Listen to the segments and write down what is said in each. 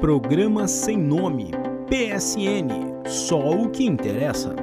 Programa Sem Nome, PSN, só o que interessa.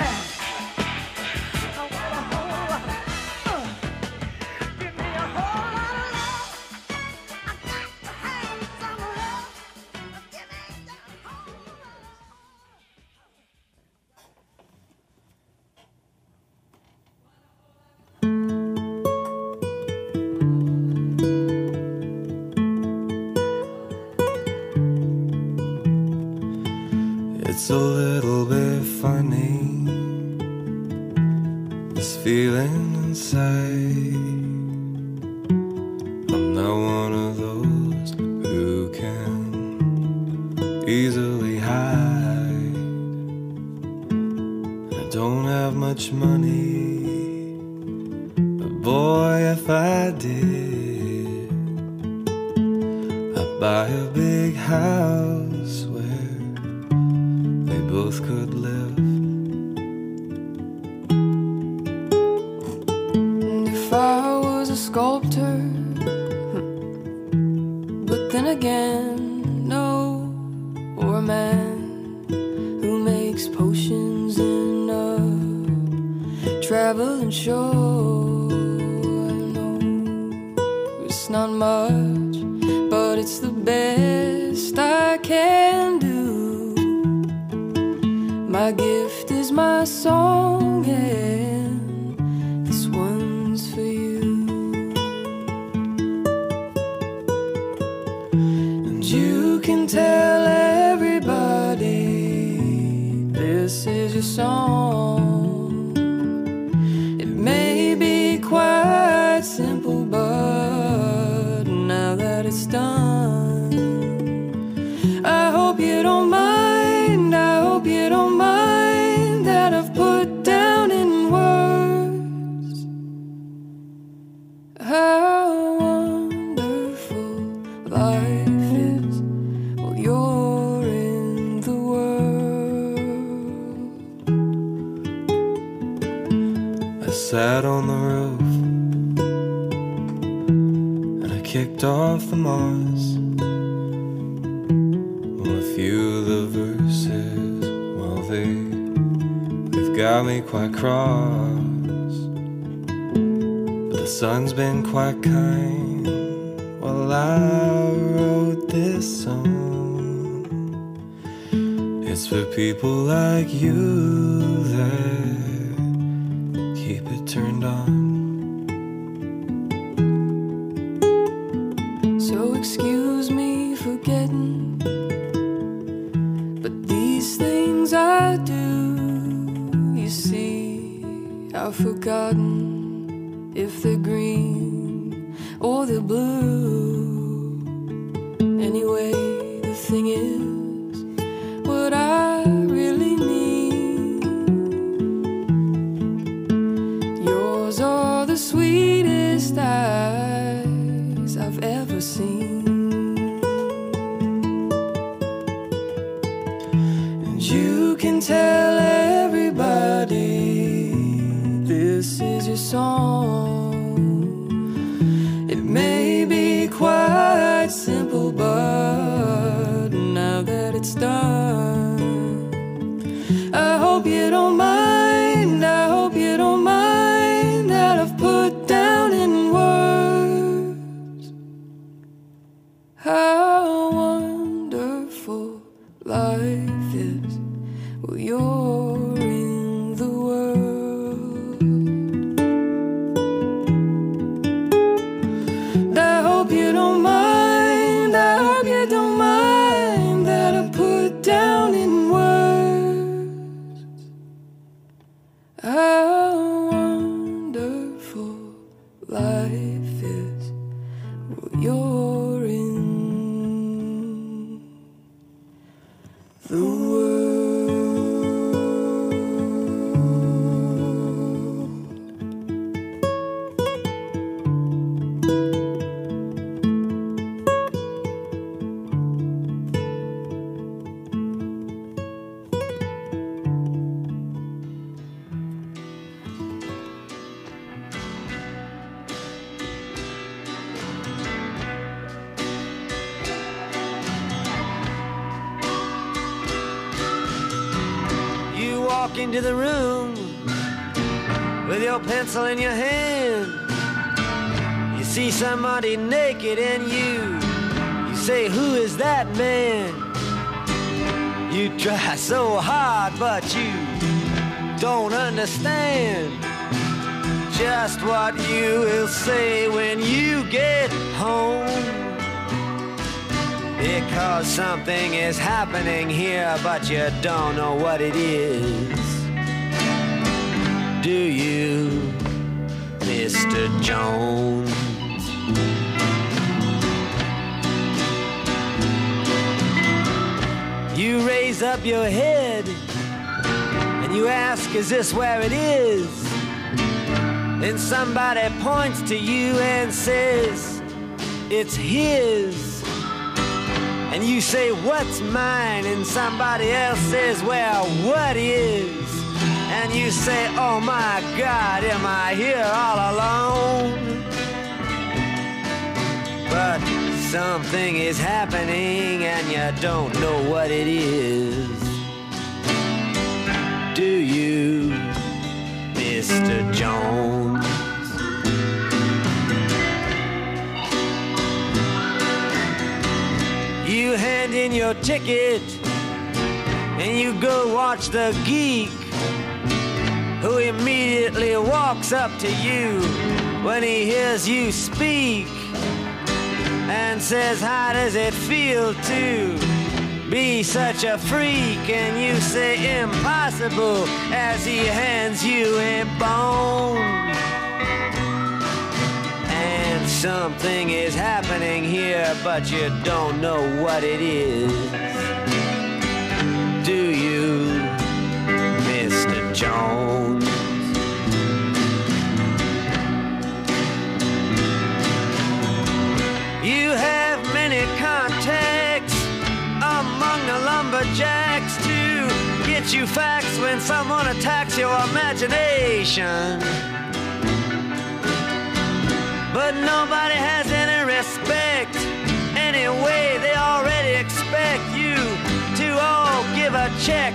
ahead. song. if the green or the blue. Anyway, the thing is. into the room with your pencil in your hand. You see somebody naked and you, you say, Who is that man? You try so hard, but you don't understand just what you will say when you get home. Because something is happening here, but you don't know what it is. Do you, Mr. Jones? You raise up your head and you ask, Is this where it is? Then somebody points to you and says, It's his. And you say, What's mine? And somebody else says, Well, what is? And you say, Oh my God, am I here all alone? But something is happening and you don't know what it is. Do you, Mr. Jones? You hand in your ticket and you go watch the geek who immediately walks up to you when he hears you speak and says, How does it feel to be such a freak? And you say, Impossible, as he hands you a bone. And something is happening here, but you don't know what it is. Jones? You have many contacts among the lumberjacks to get you facts when someone attacks your imagination. But nobody has any respect. Anyway, they already expect you to all give a check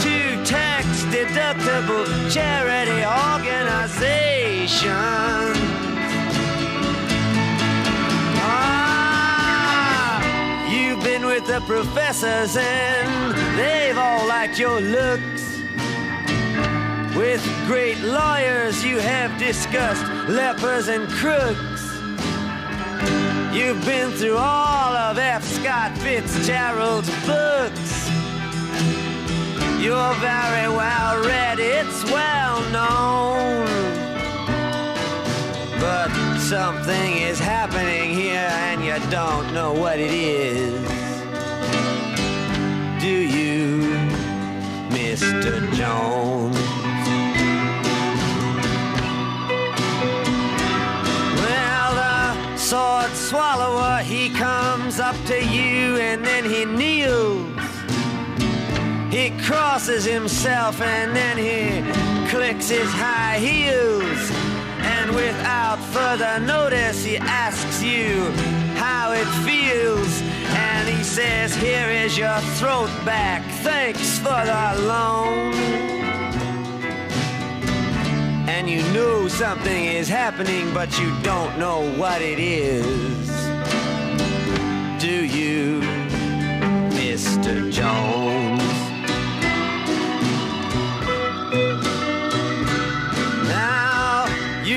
to tax deductible charity organization. Ah, you've been with the professors and they've all liked your looks. With great lawyers, you have discussed lepers and crooks. You've been through all of F. Scott Fitzgerald's books. You're very well read, it's well known. But something is happening here and you don't know what it is. Do you, Mr. Jones? Well, the sword swallower, he comes up to you and then he kneels. He crosses himself and then he clicks his high heels. And without further notice, he asks you how it feels. And he says, Here is your throat back. Thanks for the loan. And you know something is happening, but you don't know what it is. Do you, Mr. Jones?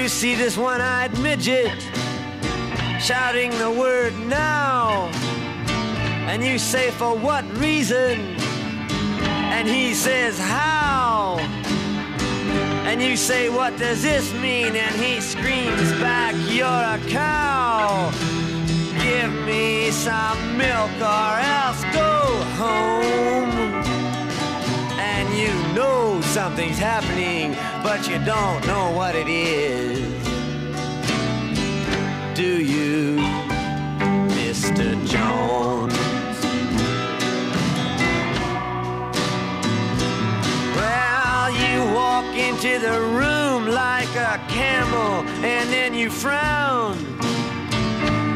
You see this one eyed midget shouting the word now. And you say, For what reason? And he says, How? And you say, What does this mean? And he screams back, You're a cow. Give me some milk or else go home. You know something's happening, but you don't know what it is. Do you, Mr. Jones? Well, you walk into the room like a camel and then you frown.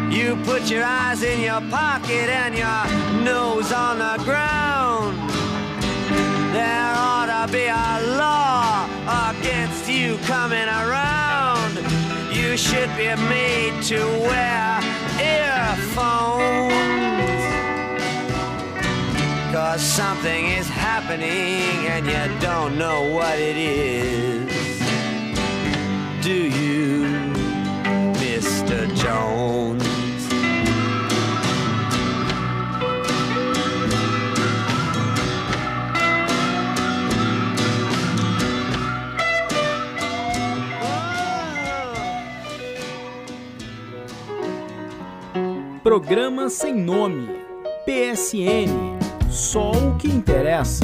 You put your eyes in your pocket and your nose on the ground. There to be a law against you coming around. You should be made to wear earphones. Cause something is happening and you don't know what it is. Do you, Mr. Jones? Programa Sem Nome. PSN. Só o que interessa.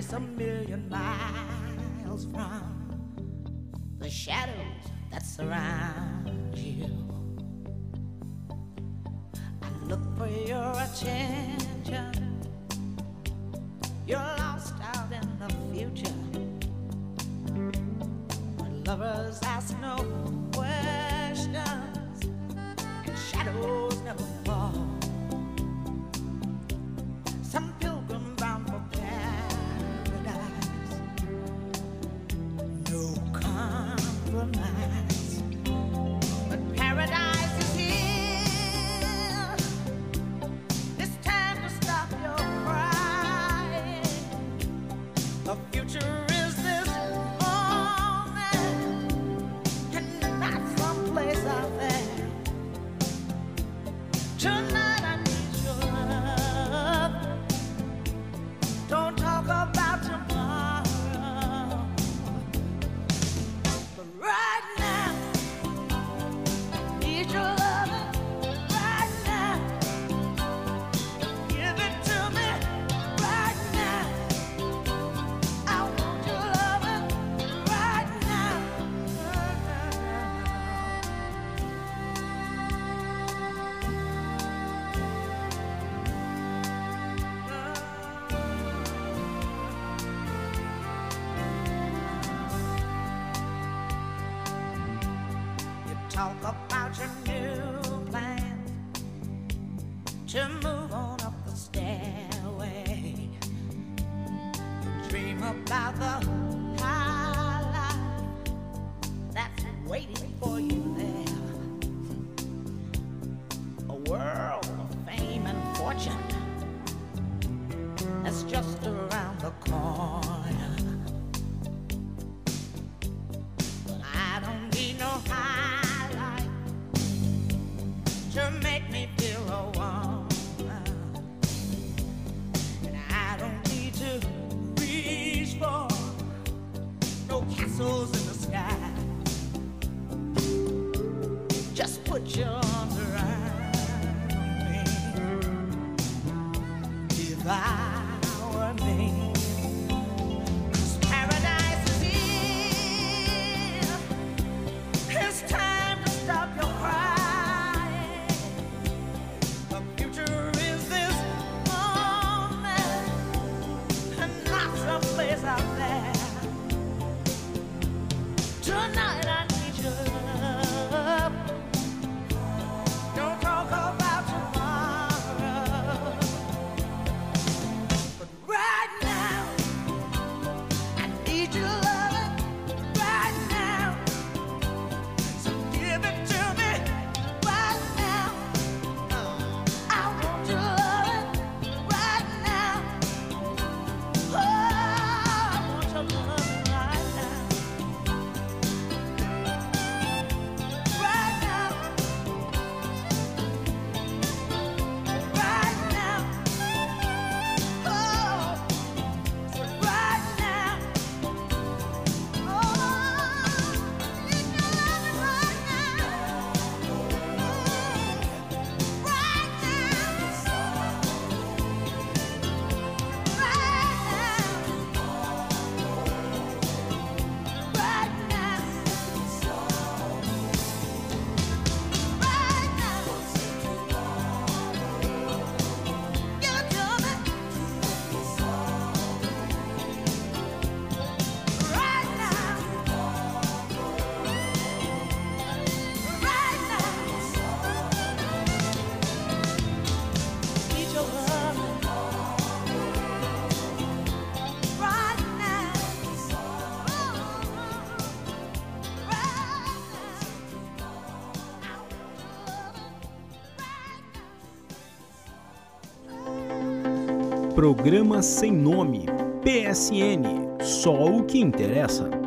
place a million miles from the shadows that surround you. a call. Programa Sem Nome, PSN. Só o que interessa.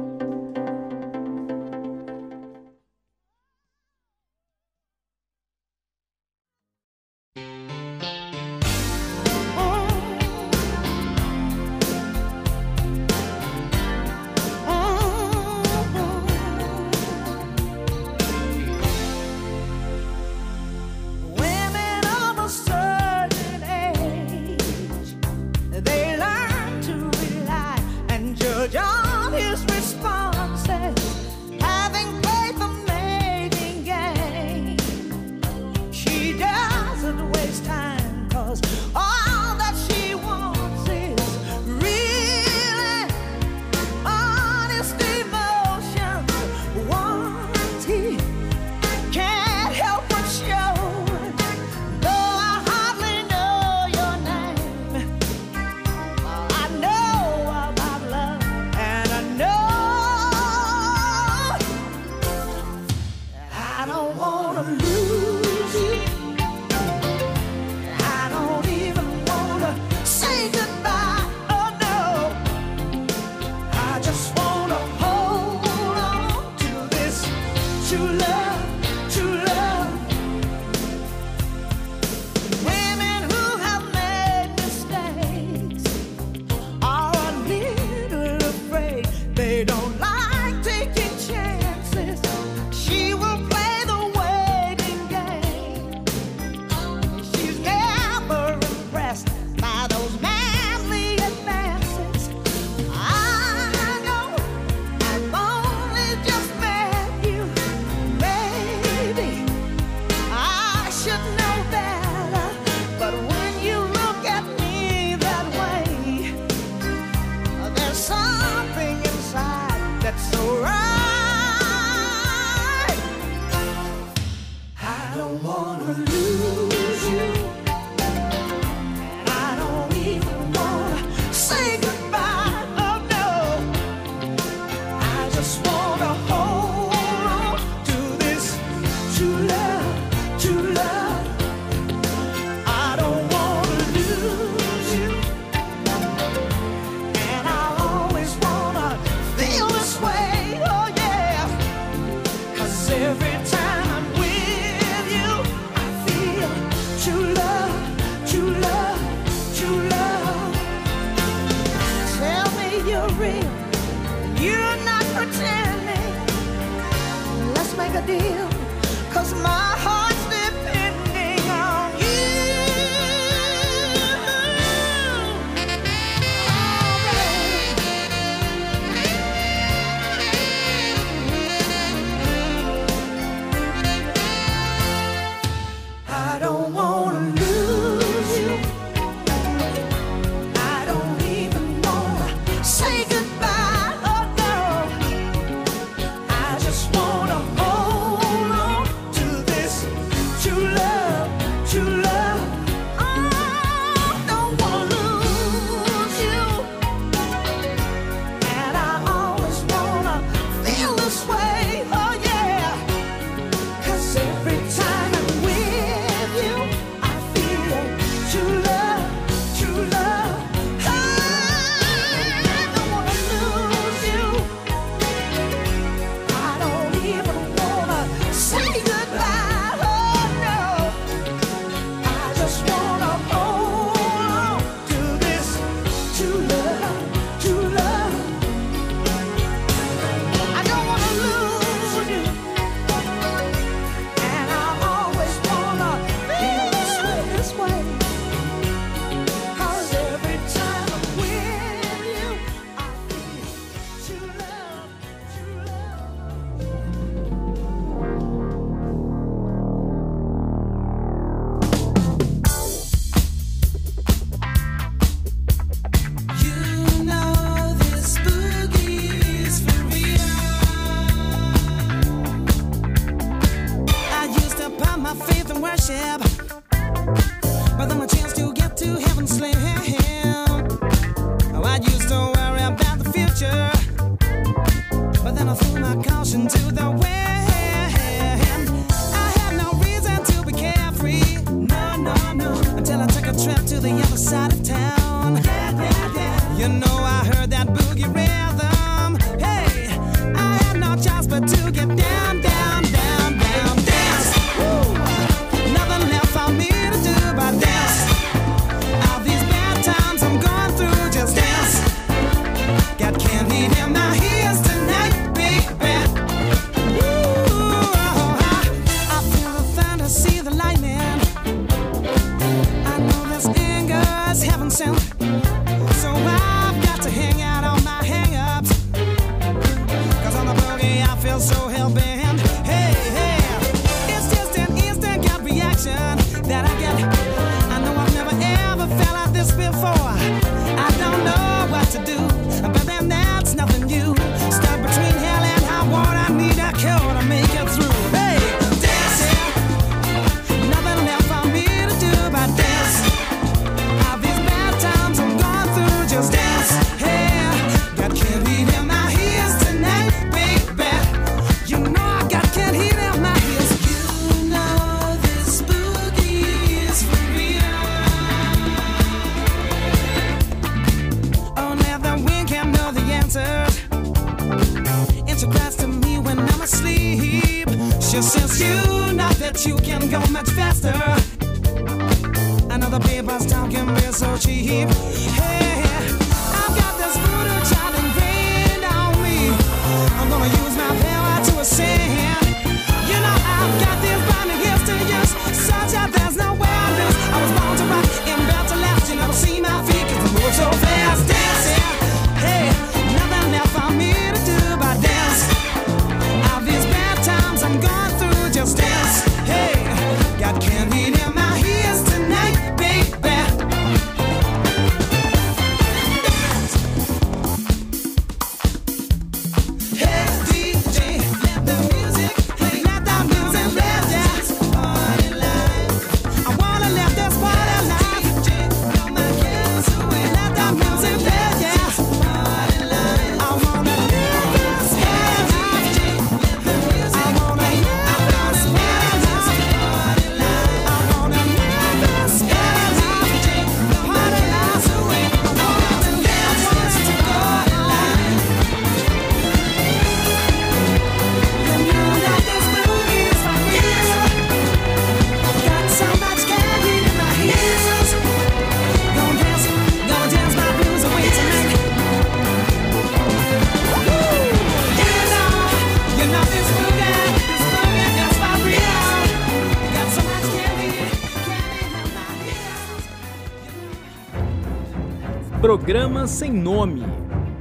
Sem nome.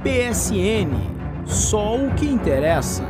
PSN. Só o que interessa.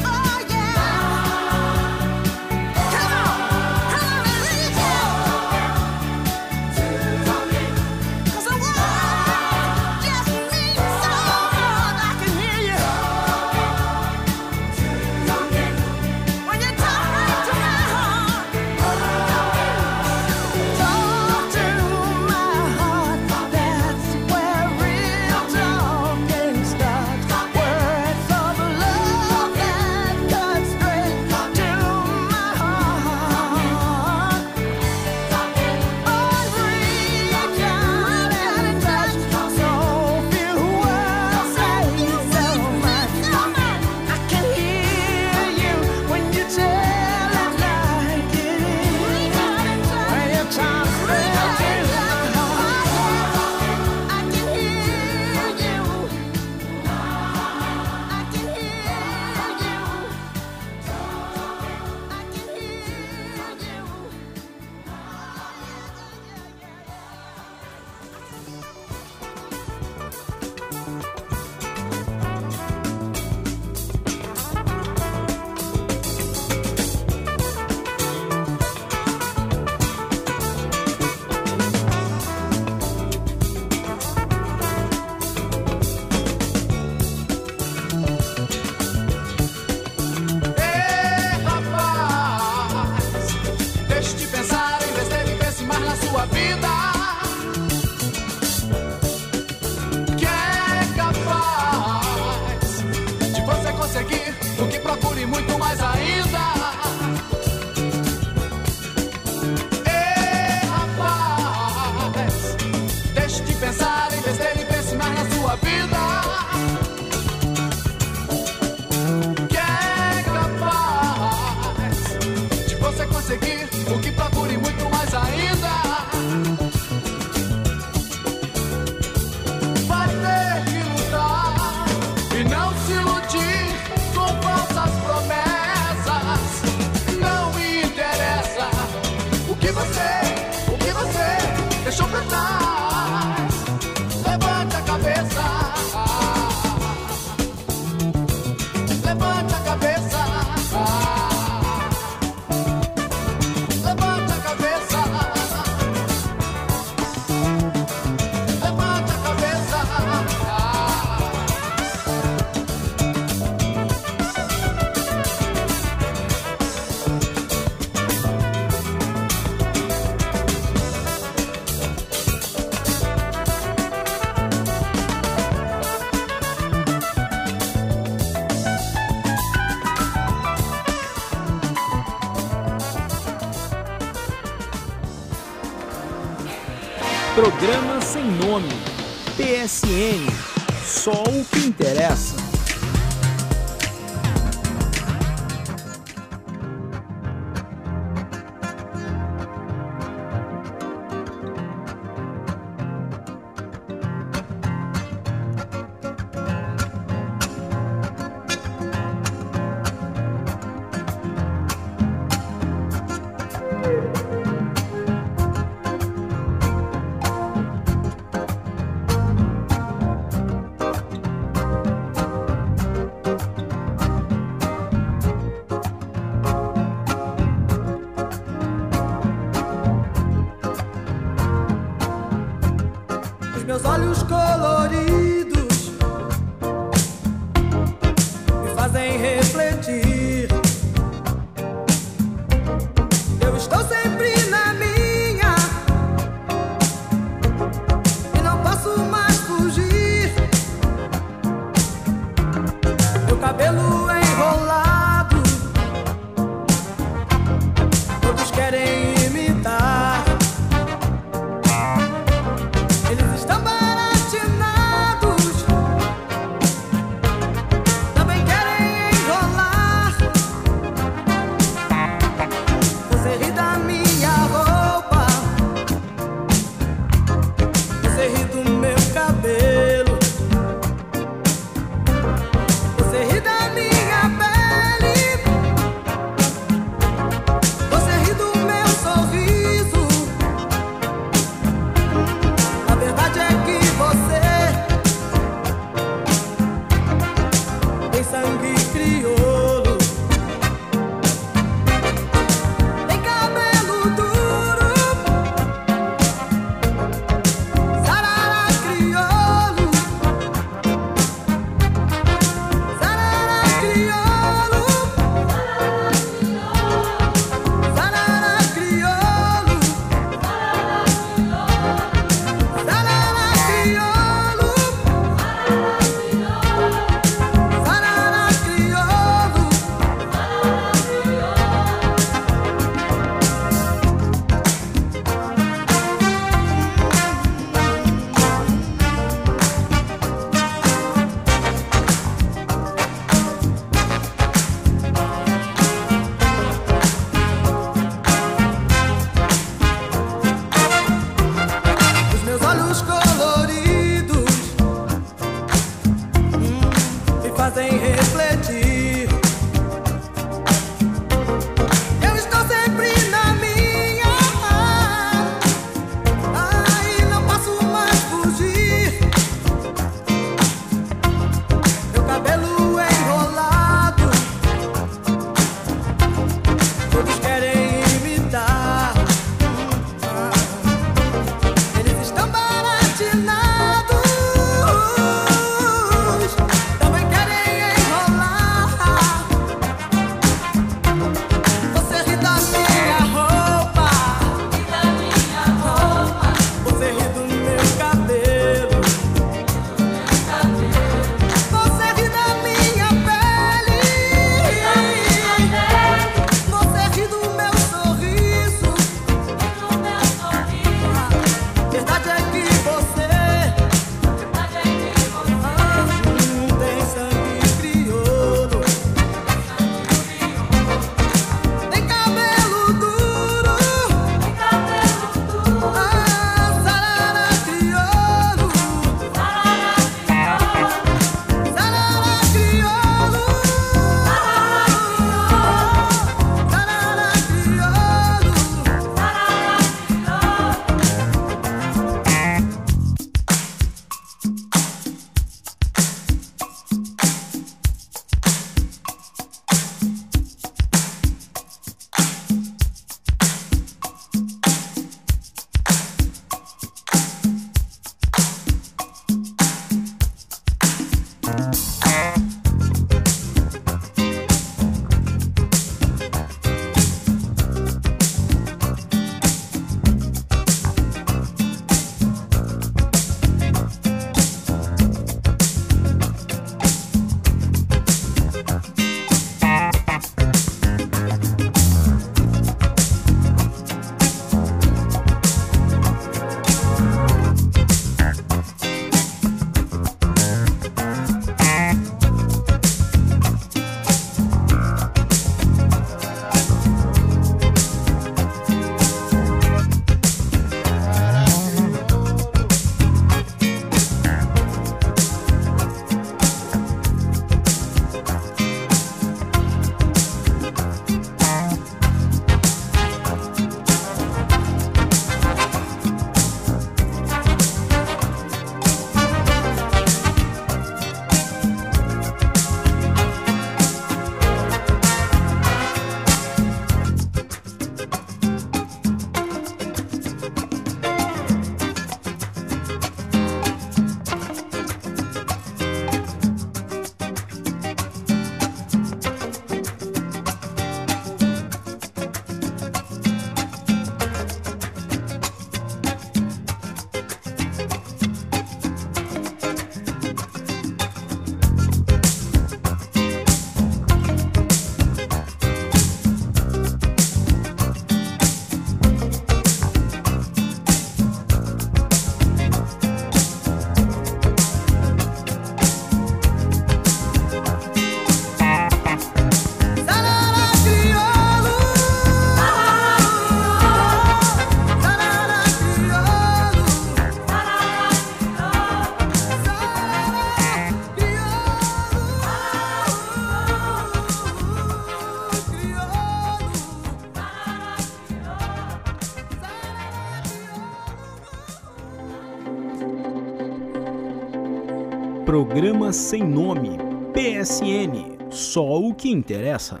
Sem Nome. PSN. Só o que interessa.